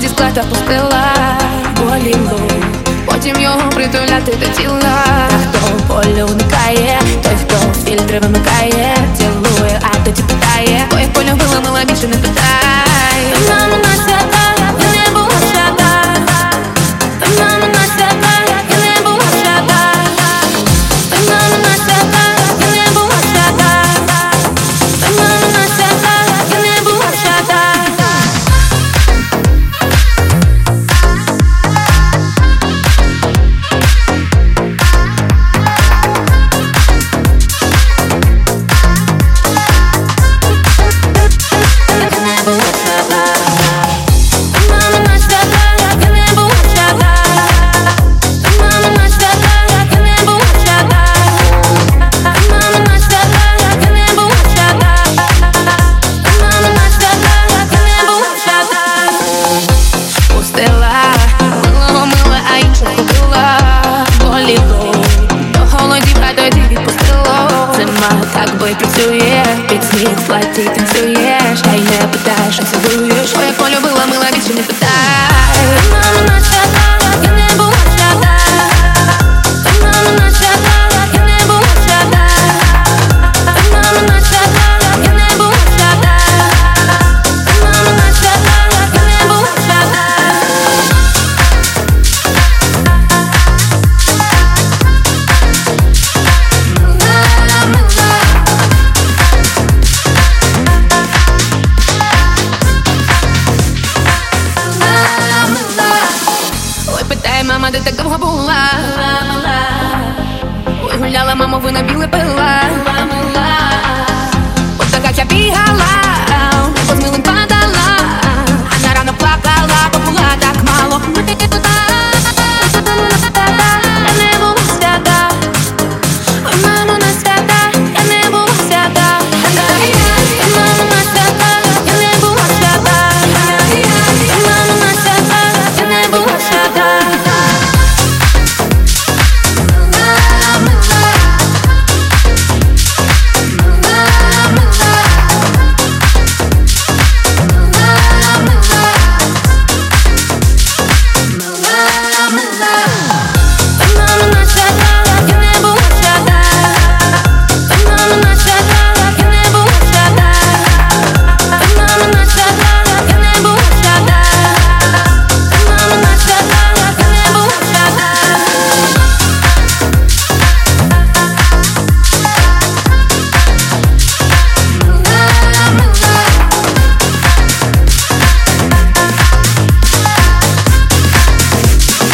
зі склад пустила голіву потім його притуляти до тіла. Хто полю уникає, той, хто фільтри вимикає, цілує, а тоді питає, Ой, полюбила мила більше не ты танцуешь, а я пытаюсь, а так довго була, гуляла, мамо, вина біле пила.